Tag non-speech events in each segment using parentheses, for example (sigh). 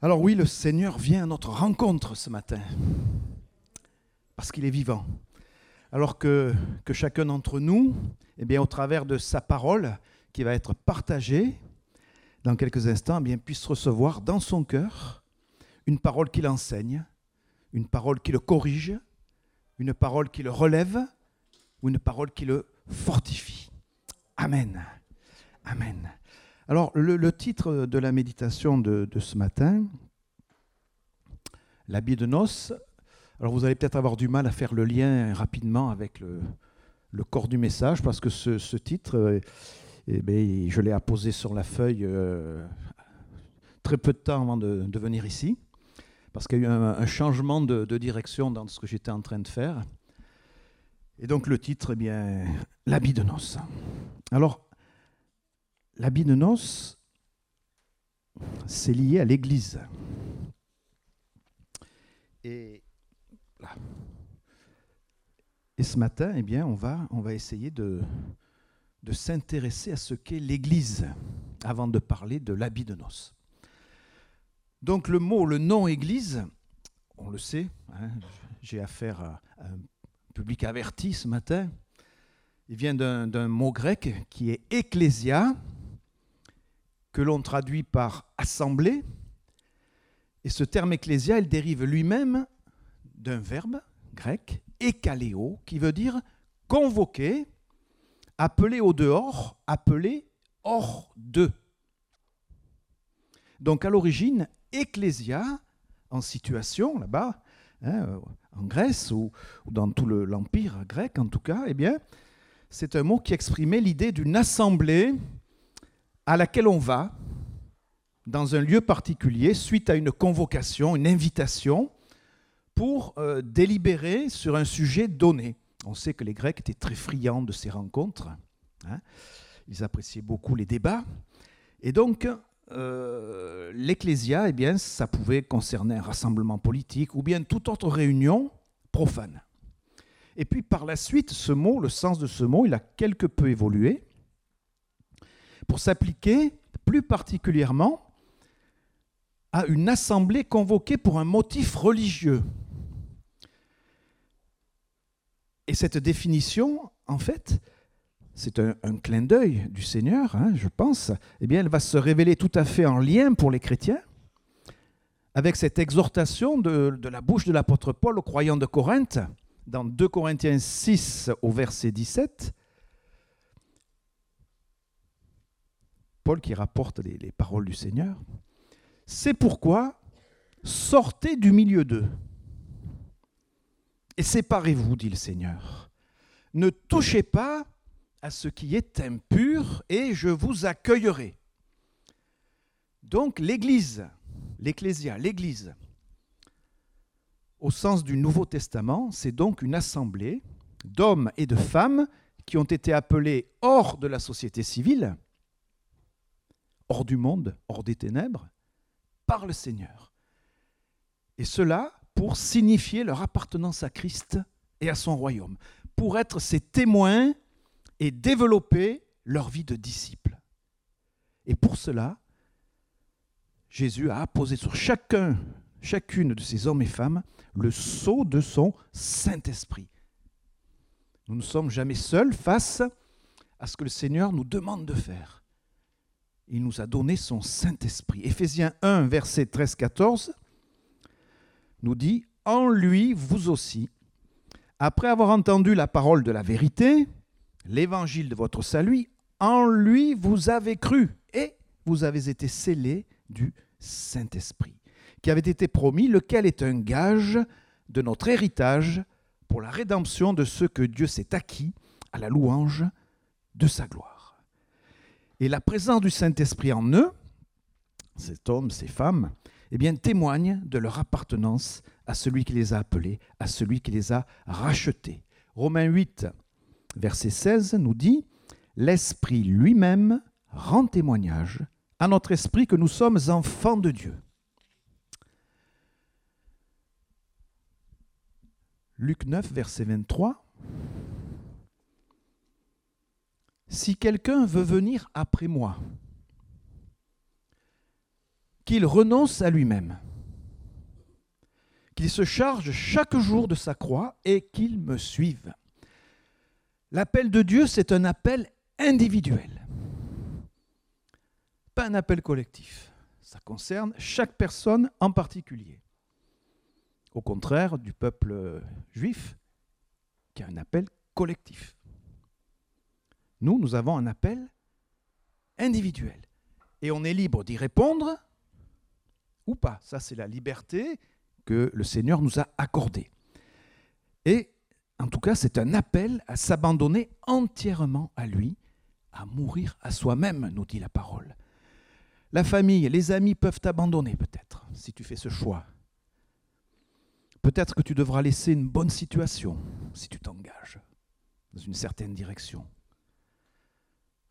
Alors oui, le Seigneur vient à notre rencontre ce matin, parce qu'il est vivant. Alors que, chacun d'entre nous, eh bien, au travers de sa parole qui va être partagée dans quelques instants, eh bien, puisse recevoir dans son cœur une parole qui l'enseigne, une parole qui le corrige, une parole qui le relève ou une parole qui le fortifie. Amen. Amen. Alors, le, titre de la méditation de, ce matin, l'habit de noces, alors vous allez peut-être avoir du mal à faire le lien rapidement avec le, corps du message, parce que ce, titre, eh bien, je l'ai apposé sur la feuille euh, très peu de temps avant de, venir ici, parce qu'il y a eu un, changement de, direction dans ce que j'étais en train de faire. Et donc le titre, eh bien, l'habit de noces. Alors, l'habit de noces, c'est lié à l'Église. Et, ce matin, eh bien, on va, essayer de, de s'intéresser à ce qu'est l'Église avant de parler de l'habit de noces. Donc le mot, le nom Église, on le sait, hein, j'ai affaire à un public averti ce matin, il vient d'un mot grec qui est ecclésia, que l'on traduit par assemblée. Et ce terme ecclésia, il dérive lui-même d'un verbe grec, ekaléo, qui veut dire convoquer, appeler au dehors, appeler hors de. Donc à l'origine, ecclésia, en situation là-bas, hein, en Grèce ou, dans tout l'empire grec en tout cas, eh bien, c'est un mot qui exprimait l'idée d'une assemblée à laquelle on va dans un lieu particulier suite à une convocation, une invitation pour euh, délibérer sur un sujet donné. On sait que les Grecs étaient très friands de ces rencontres. Hein. Ils appréciaient beaucoup les débats. Et donc, euh, l'ecclésia, eh bien, ça pouvait concerner un rassemblement politique ou bien toute autre réunion profane. Et puis par la suite, ce mot, le sens de ce mot, il a quelque peu évolué pour s'appliquer plus particulièrement à une assemblée convoquée pour un motif religieux. Et cette définition, en fait, c'est un, clin d'œil du Seigneur, hein, je pense, eh bien, elle va se révéler tout à fait en lien pour les chrétiens avec cette exhortation de, de la bouche de l'apôtre Paul aux croyants de Corinthe, dans 2 Corinthiens 6 au verset 17. Paul qui rapporte les, paroles du Seigneur. C'est pourquoi sortez du milieu d'eux et séparez-vous, dit le Seigneur. Ne touchez pas à ce qui est impur et je vous accueillerai. Donc l'Église, l'Ecclésia, l'Église, au sens du Nouveau Testament, c'est donc une assemblée d'hommes et de femmes qui ont été appelés hors de la société civile hors du monde, hors des ténèbres, par le Seigneur. Et cela pour signifier leur appartenance à Christ et à son royaume, pour être ses témoins et développer leur vie de disciples. Et pour cela, Jésus a apposé sur chacun, chacune de ces hommes et femmes le sceau de son Saint-Esprit. Nous ne sommes jamais seuls face à ce que le Seigneur nous demande de faire il nous a donné son Saint-Esprit. Éphésiens 1, verset 13-14 nous dit, En lui, vous aussi, après avoir entendu la parole de la vérité, l'évangile de votre salut, en lui vous avez cru et vous avez été scellés du Saint-Esprit, qui avait été promis, lequel est un gage de notre héritage pour la rédemption de ceux que Dieu s'est acquis à la louange de sa gloire. Et la présence du Saint-Esprit en eux, cet homme, ces femmes, eh bien, témoigne de leur appartenance à celui qui les a appelés, à celui qui les a rachetés. Romains 8, verset 16 nous dit, L'Esprit lui-même rend témoignage à notre esprit que nous sommes enfants de Dieu. Luc 9, verset 23. Si quelqu'un veut venir après moi, qu'il renonce à lui-même, qu'il se charge chaque jour de sa croix et qu'il me suive. L'appel de Dieu, c'est un appel individuel, pas un appel collectif. Ça concerne chaque personne en particulier. Au contraire du peuple juif, qui a un appel collectif. Nous, nous avons un appel individuel. Et on est libre d'y répondre ou pas. Ça, c'est la liberté que le Seigneur nous a accordée. Et en tout cas, c'est un appel à s'abandonner entièrement à lui, à mourir à soi-même, nous dit la parole. La famille, les amis peuvent t'abandonner peut-être, si tu fais ce choix. Peut-être que tu devras laisser une bonne situation si tu t'engages dans une certaine direction.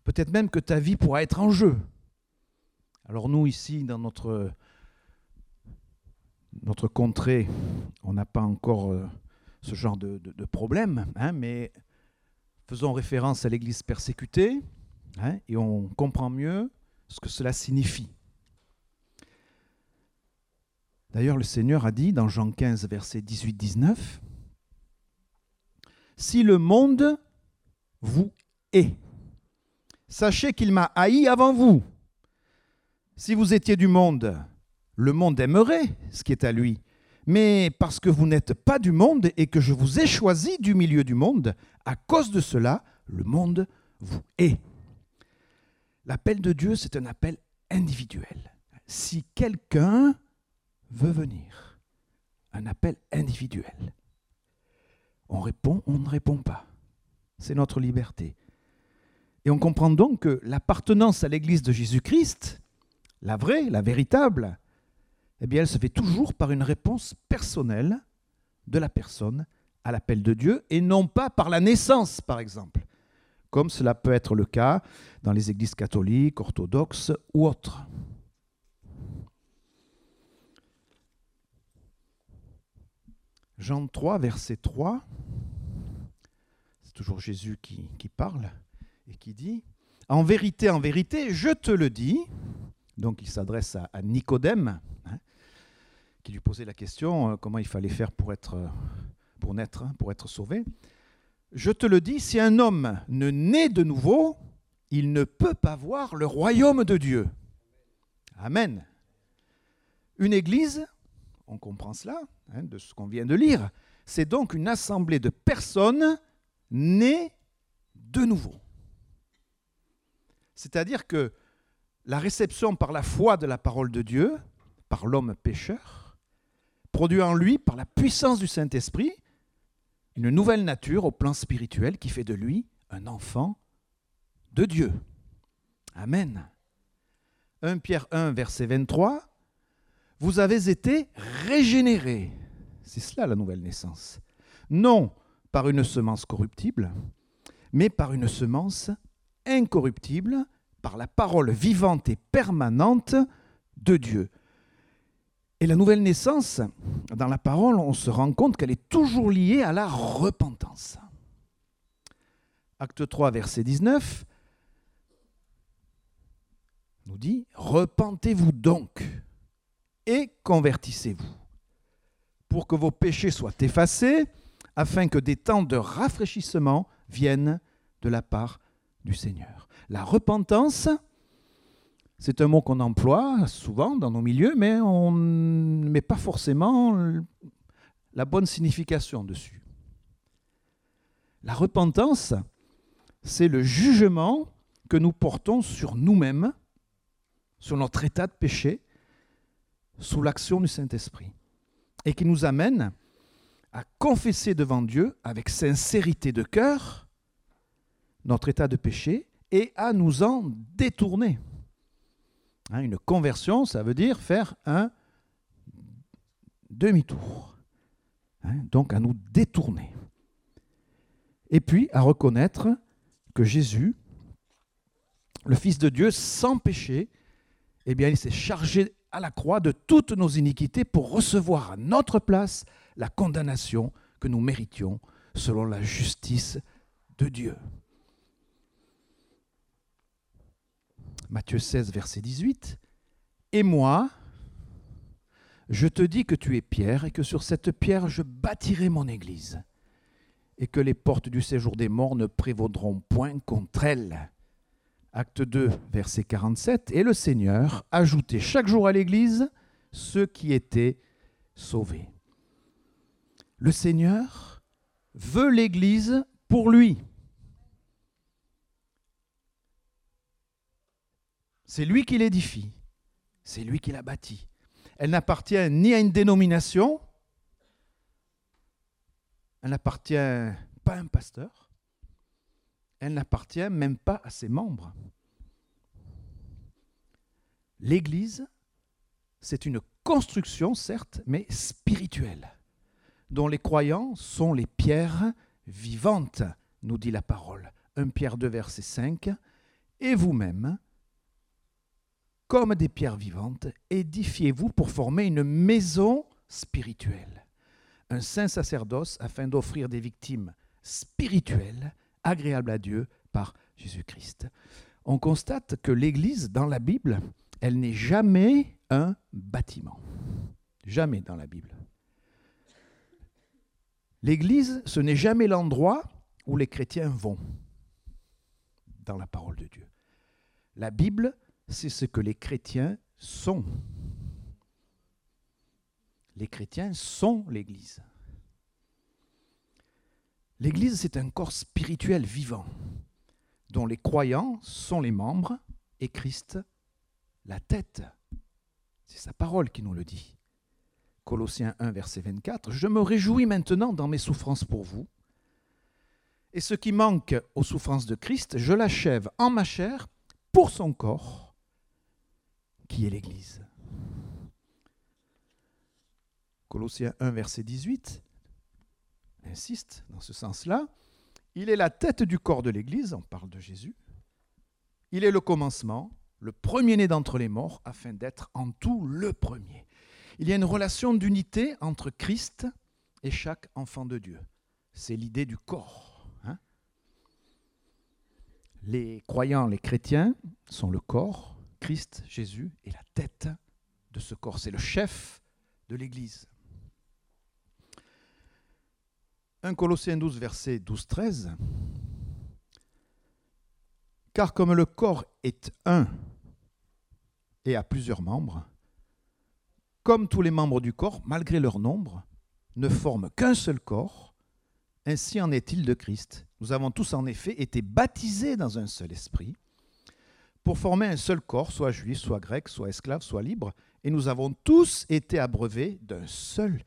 Peut-être même que ta vie pourra être en jeu. Alors nous, ici, dans notre, notre contrée, on n'a pas encore euh, ce genre de, problème, hein, mais faisons référence à l'Église persécutée, hein, et on comprend mieux ce que cela signifie. D'ailleurs, le Seigneur a dit dans Jean 15, verset 18-19, Si le monde vous hait, Sachez qu'il m'a haï avant vous. Si vous étiez du monde, le monde aimerait ce qui est à lui. Mais parce que vous n'êtes pas du monde et que je vous ai choisi du milieu du monde, à cause de cela, le monde vous hait. L'appel de Dieu, c'est un appel individuel. Si quelqu'un veut venir, un appel individuel, on répond, on ne répond pas. C'est notre liberté. Et on comprend donc que l'appartenance à l'Église de Jésus-Christ, la vraie, la véritable, eh bien, elle se fait toujours par une réponse personnelle de la personne à l'appel de Dieu et non pas par la naissance, par exemple, comme cela peut être le cas dans les églises catholiques, orthodoxes ou autres. Jean 3, verset 3, c'est toujours Jésus qui, qui parle et qui dit En vérité, en vérité, je te le dis. Donc il s'adresse à, Nicodème, hein, qui lui posait la question euh, comment il fallait faire pour, être, euh, pour naître, hein, pour être sauvé. Je te le dis, si un homme ne naît de nouveau, il ne peut pas voir le royaume de Dieu. Amen. Une église, on comprend cela hein, de ce qu'on vient de lire, c'est donc une assemblée de personnes nées de nouveau. C'est-à-dire que la réception par la foi de la parole de Dieu, par l'homme pécheur, produit en lui, par la puissance du Saint-Esprit, une nouvelle nature au plan spirituel qui fait de lui un enfant de Dieu. Amen. 1 Pierre 1, verset 23, Vous avez été régénérés. C'est cela la nouvelle naissance. Non par une semence corruptible, mais par une semence incorruptible par la parole vivante et permanente de Dieu. Et la nouvelle naissance, dans la parole, on se rend compte qu'elle est toujours liée à la repentance. Acte 3, verset 19, nous dit, Repentez-vous donc et convertissez-vous, pour que vos péchés soient effacés, afin que des temps de rafraîchissement viennent de la part La repentance, c'est un mot qu'on emploie souvent dans nos milieux, mais on ne met pas forcément la bonne signification dessus. La repentance, c'est le jugement que nous portons sur nous-mêmes, sur notre état de péché, sous l'action du Saint-Esprit, et qui nous amène à confesser devant Dieu avec sincérité de cœur notre état de péché et à nous en détourner. Hein, une conversion, ça veut dire faire un demi-tour. Hein, donc à nous détourner. Et puis à reconnaître que Jésus, le Fils de Dieu, sans péché, eh bien, il s'est chargé à la croix de toutes nos iniquités pour recevoir à notre place la condamnation que nous méritions selon la justice de Dieu. Matthieu 16, verset 18. Et moi, Je te dis que tu es Pierre et que sur cette pierre je bâtirai mon église et que les portes du séjour des morts ne prévaudront point contre elle. Acte 2, verset 47. Et le Seigneur ajoutait chaque jour à l'église ceux qui étaient sauvés. Le Seigneur veut l'église pour lui. C'est lui qui l'édifie. C'est lui qui l'a bâti. Elle n'appartient ni à une dénomination, elle n'appartient pas à un pasteur, elle n'appartient même pas à ses membres. L'Église, c'est une construction, certes, mais spirituelle, dont les croyants sont les pierres vivantes, nous dit la parole. 1 Pierre 2, verset 5. Et vous-même, comme des pierres vivantes, édifiez-vous pour former une maison spirituelle, un saint sacerdoce afin d'offrir des victimes spirituelles agréables à Dieu par Jésus-Christ. On constate que l'Église, dans la Bible, elle n'est jamais un bâtiment. Jamais dans la Bible. L'Église, ce n'est jamais l'endroit où les chrétiens vont dans la parole de Dieu. La Bible, c'est ce que les chrétiens sont. Les chrétiens sont l'Église. L'Église, c'est un corps spirituel vivant, dont les croyants sont les membres et Christ la tête. C'est sa parole qui nous le dit. Colossiens 1, verset 24. Je me réjouis maintenant dans mes souffrances pour vous. Et ce qui manque aux souffrances de Christ, je l'achève en ma chair pour son corps qui est l'Église. Colossiens 1, verset 18 insiste dans ce sens-là. Il est la tête du corps de l'Église, on parle de Jésus. Il est le commencement, le premier-né d'entre les morts, afin d'être en tout le premier. Il y a une relation d'unité entre Christ et chaque enfant de Dieu. C'est l'idée du corps. Hein. les croyants, les chrétiens sont le corps, Christ, Jésus, est la tête de ce corps, c'est le chef de l'Église. 1 Colossiens 12, verset 12-13. Car comme le corps est un et a plusieurs membres, comme tous les membres du corps, malgré leur nombre, ne forment qu'un seul corps, ainsi en est-il de Christ. Nous avons tous en effet été baptisés dans un seul esprit pour former un seul corps, soit juif, soit grec, soit esclave, soit libre, et nous avons tous été abreuvés d'un seul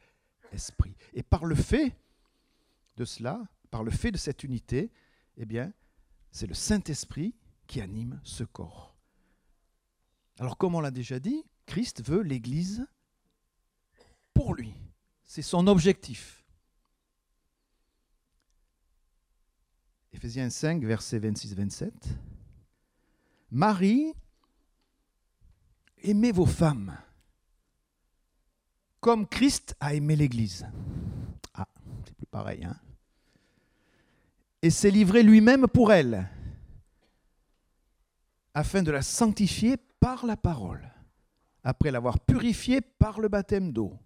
esprit. Et par le fait de cela, par le fait de cette unité, eh bien, c'est le Saint-Esprit qui anime ce corps. Alors, comme on l'a déjà dit, Christ veut l'Église pour lui. C'est son objectif. Éphésiens 5, versets 26-27. Marie, aimez vos femmes comme Christ a aimé l'Église. Ah, c'est plus pareil, hein Et s'est livré lui-même pour elle, afin de la sanctifier par la parole, après l'avoir purifiée par le baptême d'eau,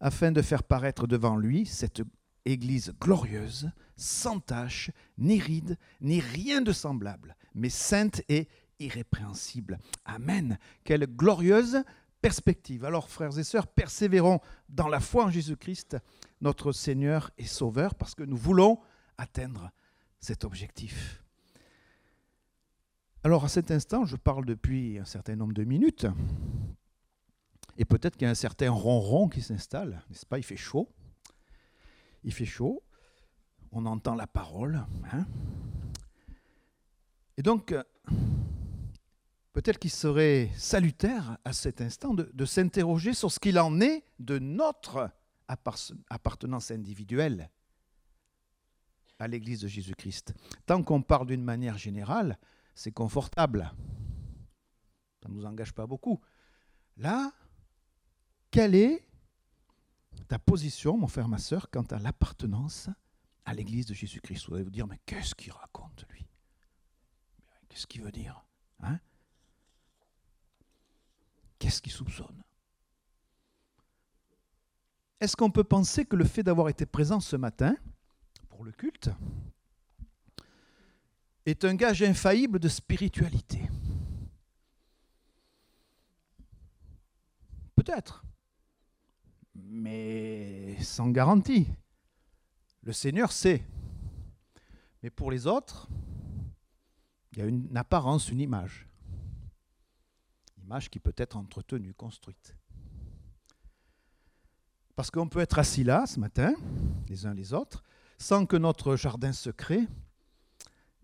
afin de faire paraître devant lui cette Église glorieuse, sans tache, ni ride, ni rien de semblable, mais sainte et irrépréhensible. Amen. Quelle glorieuse perspective. Alors, frères et sœurs, persévérons dans la foi en Jésus-Christ, notre Seigneur et Sauveur, parce que nous voulons atteindre cet objectif. Alors, à cet instant, je parle depuis un certain nombre de minutes, et peut-être qu'il y a un certain ronron qui s'installe, n'est-ce pas? Il fait chaud il fait chaud, on entend la parole. Hein. Et donc, euh, peut-être qu'il serait salutaire à cet instant de, s'interroger sur ce qu'il en est de notre appartenance individuelle à l'Église de Jésus-Christ. Tant qu'on parle d'une manière générale, c'est confortable. Ça ne nous engage pas beaucoup. Là, quelle est ta position, mon frère, ma soeur, quant à l'appartenance à l'Église de Jésus-Christ. Vous allez vous dire, mais qu'est-ce qu'il raconte, lui? Qu'est-ce qu'il veut dire hein? Qu'est-ce qu'il soupçonne? Est-ce qu'on peut penser que le fait d'avoir été présent ce matin pour le culte est un gage infaillible de spiritualité? Peut-être, mais sans garantie. Le Seigneur sait. Mais pour les autres, il y a une apparence, une image. Image qui peut être entretenue, construite. Parce qu'on peut être assis là ce matin, les uns les autres, sans que notre jardin secret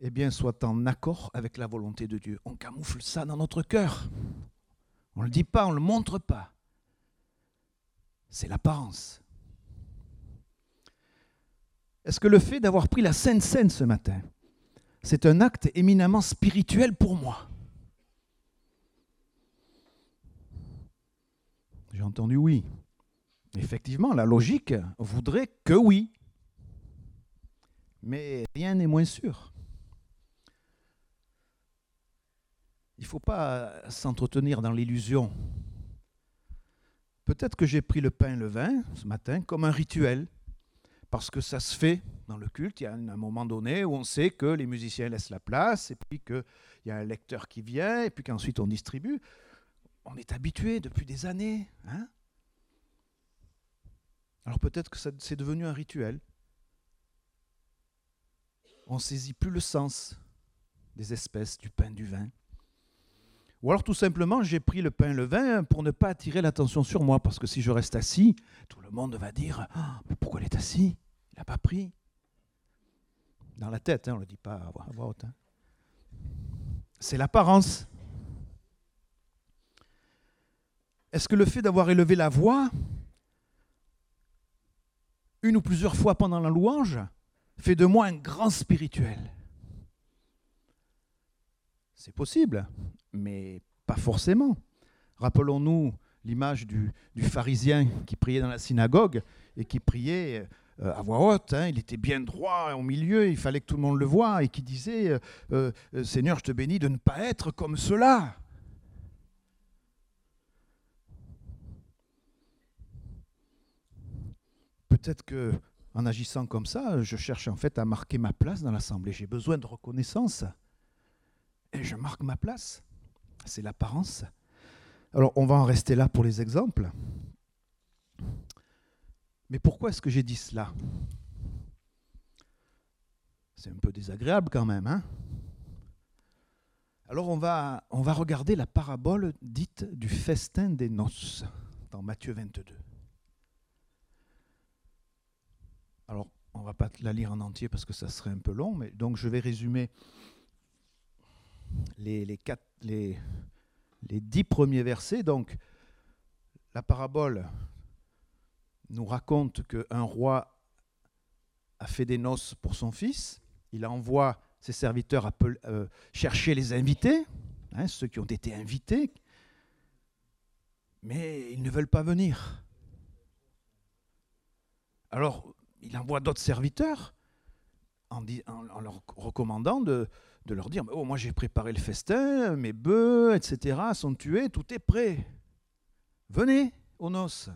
eh bien, soit en accord avec la volonté de Dieu. On camoufle ça dans notre cœur. On ne le dit pas, on ne le montre pas. C'est l'apparence. Est-ce que le fait d'avoir pris la Sainte Seine ce matin, c'est un acte éminemment spirituel pour moi? J'ai entendu oui. Effectivement, la logique voudrait que oui. Mais rien n'est moins sûr. Il ne faut pas s'entretenir dans l'illusion. Peut-être que j'ai pris le pain et le vin ce matin comme un rituel, parce que ça se fait dans le culte. Il y a un moment donné où on sait que les musiciens laissent la place, et puis qu'il y a un lecteur qui vient, et puis qu'ensuite on distribue. On est habitué depuis des années. Hein alors peut-être que c'est devenu un rituel. On saisit plus le sens des espèces du pain, du vin. Ou alors tout simplement, j'ai pris le pain et le vin pour ne pas attirer l'attention sur moi, parce que si je reste assis, tout le monde va dire ah, Mais pourquoi il est assis Il n'a pas pris. Dans la tête, hein, on ne le dit pas à voix haute. Hein. C'est l'apparence. Est-ce que le fait d'avoir élevé la voix une ou plusieurs fois pendant la louange, fait de moi un grand spirituel? C'est possible, mais pas forcément. Rappelons-nous l'image du, pharisien qui priait dans la synagogue et qui priait euh, à voix haute. Hein. il était bien droit au milieu, il fallait que tout le monde le voie, et qui disait euh, euh, Seigneur, je te bénis de ne pas être comme cela. peut-être que en agissant comme ça, je cherche en fait à marquer ma place dans l'assemblée. J'ai besoin de reconnaissance. Et je marque ma place. C'est l'apparence. Alors, on va en rester là pour les exemples. Mais pourquoi est-ce que j'ai dit cela? C'est un peu désagréable quand même. Hein? Alors, on va, on va regarder la parabole dite du festin des noces dans Matthieu 22. Alors, on ne va pas la lire en entier parce que ça serait un peu long, mais donc je vais résumer les, dix premiers versets. Donc, la parabole nous raconte qu'un roi a fait des noces pour son fils. Il envoie ses serviteurs euh, chercher les invités, hein, ceux qui ont été invités, mais ils ne veulent pas venir. Alors, il envoie d'autres serviteurs en, leur recommandant de, leur dire Oh, moi j'ai préparé le festin, mes bœufs, etc. sont tués, tout est prêt. Venez aux noces.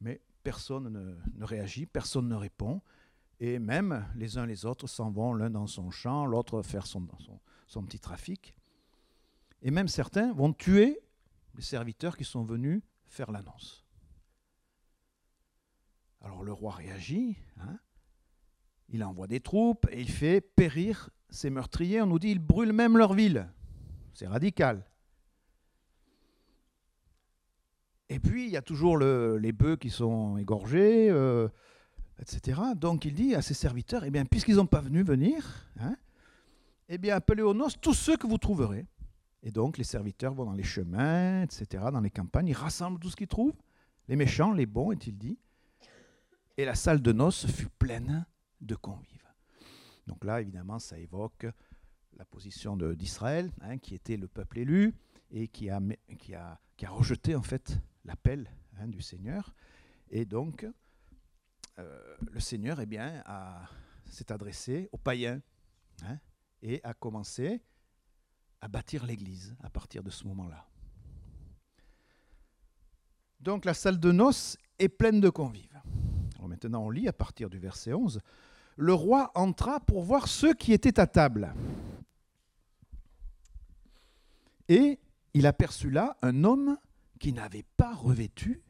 Mais personne ne, réagit, personne ne répond. Et même les uns les autres s'en vont, l'un dans son champ, l'autre faire son, son petit trafic. Et même certains vont tuer les serviteurs qui sont venus faire l'annonce. Alors le roi réagit, hein. Il envoie des troupes et il fait périr ses meurtriers. On nous dit il brûle même leur ville. C'est radical. Et puis il y a toujours les bœufs qui sont égorgés, euh, etc. Donc il dit à ses serviteurs, eh bien puisqu'ils n'ont pas venu venir, hein, eh bien appelez aux noces tous ceux que vous trouverez. Et donc les serviteurs vont dans les chemins, etc., dans les campagnes, ils rassemblent tout ce qu'ils trouvent, les méchants, les bons, est-il dit, et la salle de noces fut pleine de convives. Donc là, évidemment, ça évoque la position d'Israël, hein, qui était le peuple élu et qui a, rejeté en fait l'appel hein, du Seigneur. Et donc, euh, le Seigneur eh bien, s'est adressé aux païens hein, et a commencé à bâtir l'Église à partir de ce moment-là. Donc la salle de noces est pleine de convives. Maintenant on lit à partir du verset 11. Le roi entra pour voir ceux qui étaient à table. Et il aperçut là un homme qui n'avait pas revêtu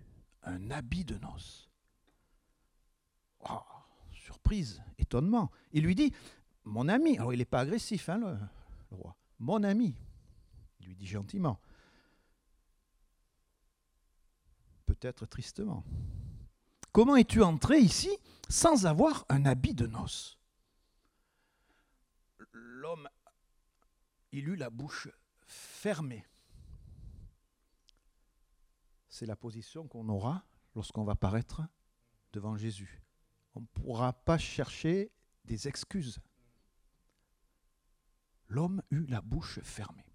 un habit de noces. Oh, surprise, étonnement. Il lui dit, mon ami, alors il n'est pas agressif, hein, le roi, mon ami, il lui dit gentiment, peut-être tristement. Comment es-tu entré ici sans avoir un habit de noces? L'homme, il eut la bouche fermée. C'est la position qu'on aura lorsqu'on va paraître devant Jésus. On ne pourra pas chercher des excuses. L'homme eut la bouche fermée.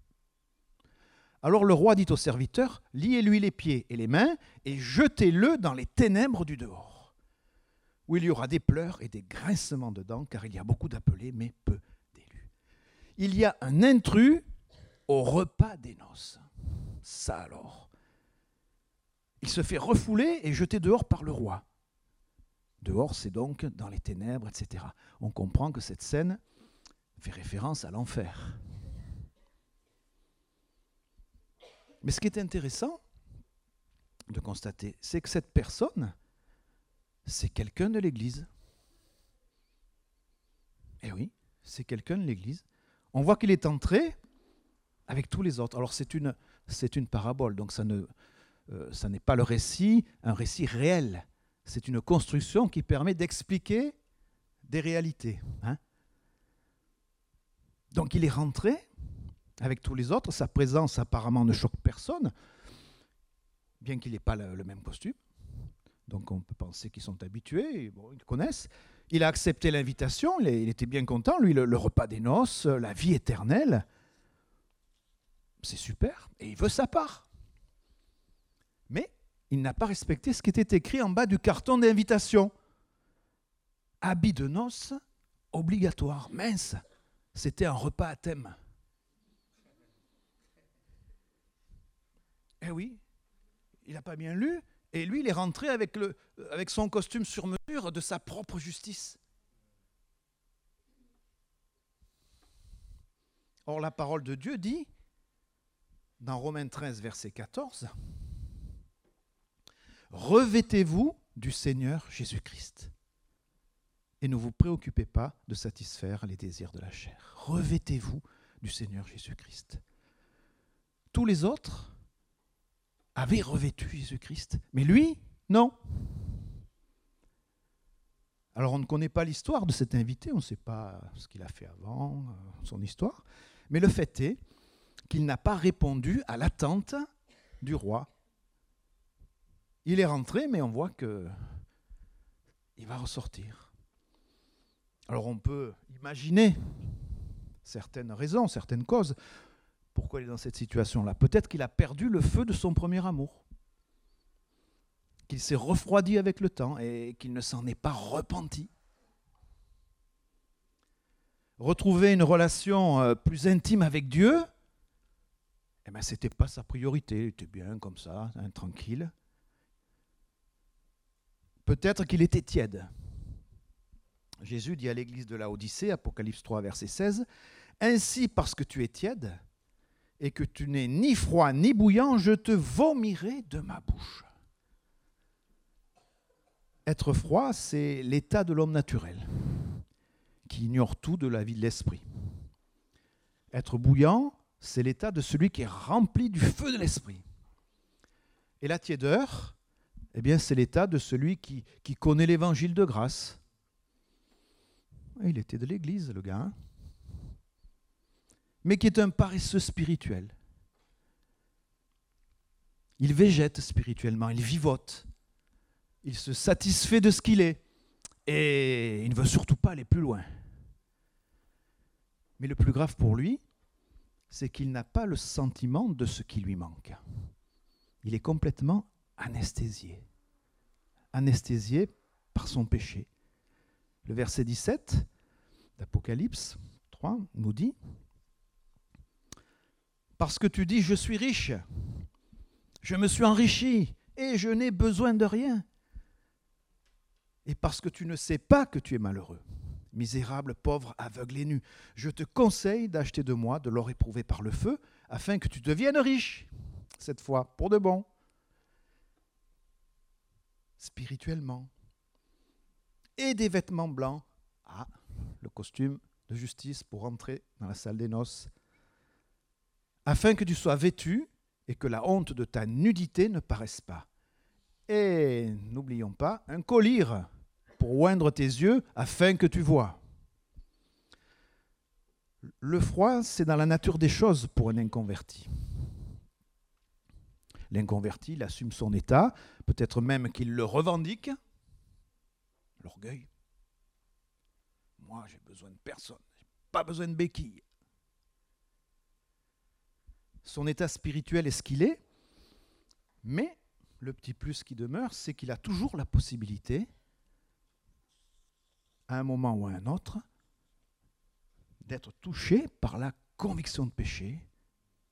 Alors le roi dit au serviteur, liez-lui les pieds et les mains et jetez-le dans les ténèbres du dehors, où il y aura des pleurs et des grincements de dents, car il y a beaucoup d'appelés, mais peu d'élus. Il y a un intrus au repas des noces. Ça alors. Il se fait refouler et jeter dehors par le roi. Dehors, c'est donc dans les ténèbres, etc. On comprend que cette scène fait référence à l'enfer. Mais ce qui est intéressant de constater, c'est que cette personne, c'est quelqu'un de l'Église. Eh oui, c'est quelqu'un de l'Église. On voit qu'il est entré avec tous les autres. Alors c'est une, c'est une parabole, donc ça, ne, euh, ça n'est pas le récit, un récit réel. C'est une construction qui permet d'expliquer des réalités. Hein. Donc il est rentré avec tous les autres. Sa présence apparemment ne choque personne, bien qu'il n'ait pas le, même costume. Donc on peut penser qu'ils sont habitués, ils connaissent. Il a accepté l'invitation, il, était bien content, lui, le, repas des noces, la vie éternelle. C'est super, et il veut sa part. Mais il n'a pas respecté ce qui était écrit en bas du carton d'invitation. Habit de noces obligatoire, mince. C'était un repas à thème. Eh oui, il n'a pas bien lu. Et lui, il est rentré avec, son costume sur mesure de sa propre justice. Or, la parole de Dieu dit, dans Romains 13, verset 14, Revêtez-vous du Seigneur Jésus-Christ et ne vous préoccupez pas de satisfaire les désirs de la chair. Revêtez-vous du Seigneur Jésus-Christ. Tous les autres avait revêtu Jésus-Christ. Mais lui, non. Alors on ne connaît pas l'histoire de cet invité, on ne sait pas ce qu'il a fait avant, euh, son histoire, mais le fait est qu'il n'a pas répondu à l'attente du roi. Il est rentré, mais on voit que il va ressortir. Alors on peut imaginer certaines raisons, certaines causes pourquoi il est dans cette situation-là. Peut-être qu'il a perdu le feu de son premier amour, qu'il s'est refroidi avec le temps et qu'il ne s'en est pas repenti. Retrouver une relation euh, plus intime avec Dieu, eh ben, ce n'était pas sa priorité, il était bien comme ça, hein, tranquille. Peut-être qu'il était tiède. Jésus dit à l'église de la Odyssée, Apocalypse 3, verset 16, Ainsi parce que tu es tiède, et que tu n'es ni froid ni bouillant, je te vomirai de ma bouche. Être froid, c'est l'état de l'homme naturel, qui ignore tout de la vie de l'esprit. Être bouillant, c'est l'état de celui qui est rempli du feu de l'esprit. Et la tiédeur, eh bien, c'est l'état de celui qui, connaît l'évangile de grâce. Il était de l'église, le gars. Hein mais qui est un paresseux spirituel. Il végète spirituellement, il vivote, il se satisfait de ce qu'il est, et il ne veut surtout pas aller plus loin. Mais le plus grave pour lui, c'est qu'il n'a pas le sentiment de ce qui lui manque. Il est complètement anesthésié. Anesthésié par son péché. Le verset 17 d'Apocalypse 3 nous dit parce que tu dis, je suis riche, je me suis enrichi, et je n'ai besoin de rien. Et parce que tu ne sais pas que tu es malheureux, misérable, pauvre, aveugle et nu, je te conseille d'acheter de moi de l'or éprouvé par le feu, afin que tu deviennes riche, cette fois, pour de bon, spirituellement, et des vêtements blancs, ah, le costume de justice pour entrer dans la salle des noces, afin que tu sois vêtu et que la honte de ta nudité ne paraisse pas. Et n'oublions pas un collier pour oindre tes yeux afin que tu vois. Le froid, c'est dans la nature des choses pour un inconverti. L'inconverti, il assume son état, peut-être même qu'il le revendique. L'orgueil. Moi, j'ai besoin de personne, j'ai pas besoin de béquilles. Son état spirituel est ce qu'il est, mais le petit plus qui demeure, c'est qu'il a toujours la possibilité, à un moment ou à un autre, d'être touché par la conviction de péché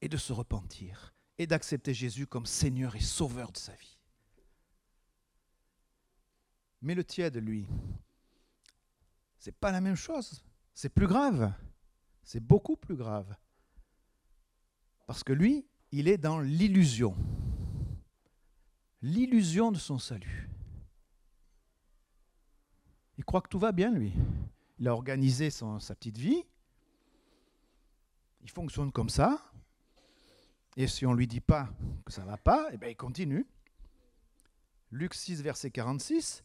et de se repentir et d'accepter Jésus comme Seigneur et Sauveur de sa vie. Mais le tiède, lui, c'est pas la même chose. C'est plus grave. C'est beaucoup plus grave. Parce que lui, il est dans l'illusion. L'illusion de son salut. Il croit que tout va bien, lui. Il a organisé sa petite vie. Il fonctionne comme ça. Et si on ne lui dit pas que ça ne va pas, eh bien, il continue. Luc 6, verset 46,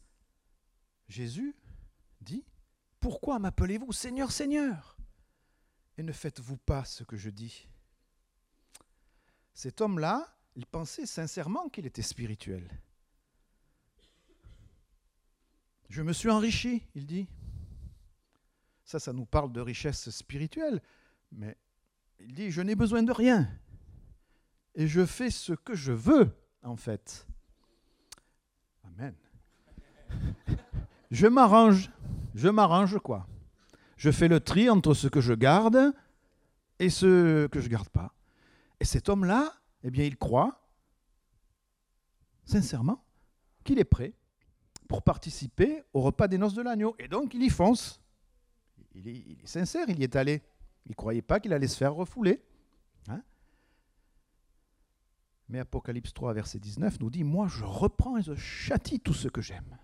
Jésus dit, Pourquoi m'appelez-vous Seigneur, Seigneur? Et ne faites-vous pas ce que je dis? Cet homme-là, il pensait sincèrement qu'il était spirituel. Je me suis enrichi, il dit. Ça, ça nous parle de richesse spirituelle. Mais il dit, je n'ai besoin de rien. Et je fais ce que je veux, en fait. Amen. (laughs) Je m'arrange. Je m'arrange quoi Je fais le tri entre ce que je garde et ce que je ne garde pas. Et cet homme-là, eh bien, il croit, sincèrement, qu'il est prêt pour participer au repas des noces de l'agneau. Et donc, il y fonce. Il est, sincère, il y est allé. Il ne croyait pas qu'il allait se faire refouler. Hein Mais Apocalypse 3, verset 19 nous dit, moi je reprends et je châtie tout ce que j'aime.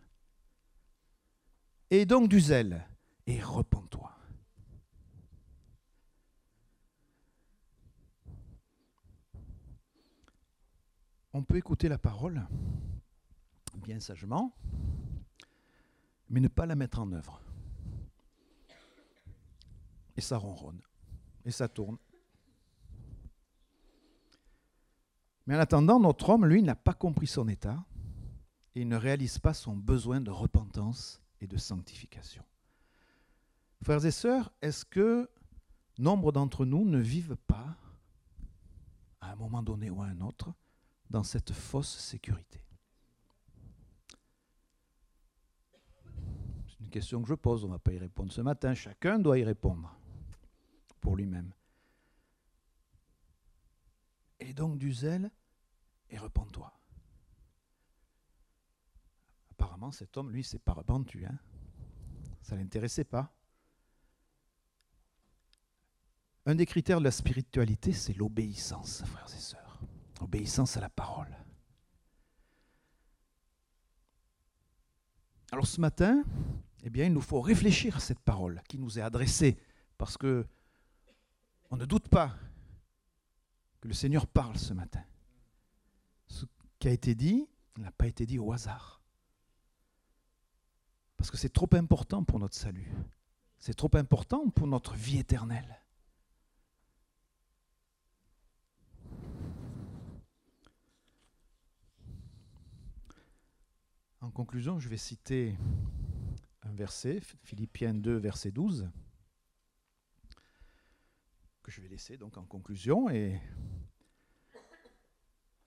Et donc du zèle, et repens-toi. On peut écouter la parole bien sagement, mais ne pas la mettre en œuvre. Et ça ronronne, et ça tourne. Mais en attendant, notre homme, lui, n'a pas compris son état et il ne réalise pas son besoin de repentance et de sanctification. Frères et sœurs, est-ce que nombre d'entre nous ne vivent pas, à un moment donné ou à un autre, dans cette fausse sécurité C'est une question que je pose, on ne va pas y répondre ce matin, chacun doit y répondre pour lui-même. Et donc du zèle et repens-toi. Apparemment, cet homme, lui, s'est pas repenti. Hein Ça ne l'intéressait pas. Un des critères de la spiritualité, c'est l'obéissance, frères et sœurs. Obéissance à la parole. Alors ce matin, eh bien, il nous faut réfléchir à cette parole qui nous est adressée, parce que on ne doute pas que le Seigneur parle ce matin. Ce qui a été dit n'a pas été dit au hasard. Parce que c'est trop important pour notre salut. C'est trop important pour notre vie éternelle. En conclusion, je vais citer un verset, Philippiens 2, verset 12 que je vais laisser donc en conclusion et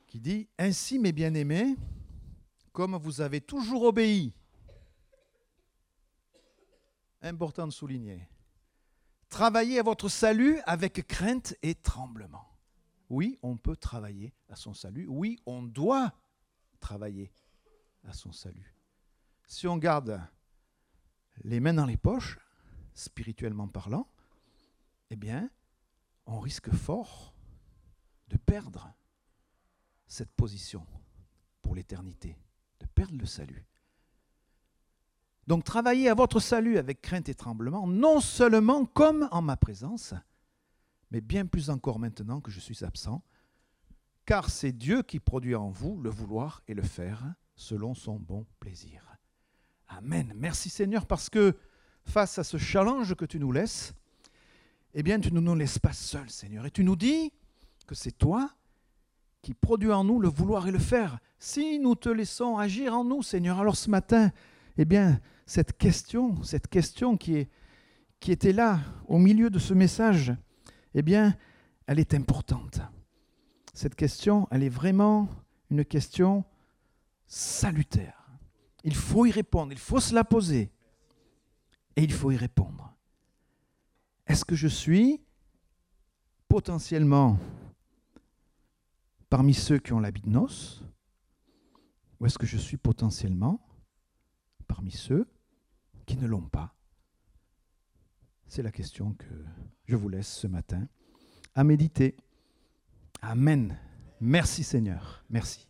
qui dit Ainsi, mes bien-aimés, comme vous avez toujours obéi, important de souligner, travaillez à votre salut avec crainte et tremblement. Oui, on peut travailler à son salut. Oui, on doit travailler à son salut. Si on garde les mains dans les poches, spirituellement parlant, eh bien, on risque fort de perdre cette position pour l'éternité, de perdre le salut. Donc travaillez à votre salut avec crainte et tremblement, non seulement comme en ma présence, mais bien plus encore maintenant que je suis absent, car c'est Dieu qui produit en vous le vouloir et le faire selon son bon plaisir. Amen. Merci Seigneur parce que face à ce challenge que tu nous laisses, eh bien tu ne nous laisses pas seuls Seigneur. Et tu nous dis que c'est toi qui produis en nous le vouloir et le faire. Si nous te laissons agir en nous Seigneur, alors ce matin, eh bien cette question, cette question qui, est, qui était là au milieu de ce message, eh bien elle est importante. Cette question, elle est vraiment une question salutaire. Il faut y répondre, il faut se la poser. Et il faut y répondre. Est-ce que je suis potentiellement parmi ceux qui ont l'habit de Ou est-ce que je suis potentiellement parmi ceux qui ne l'ont pas? C'est la question que je vous laisse ce matin à méditer. Amen. Merci Seigneur. Merci.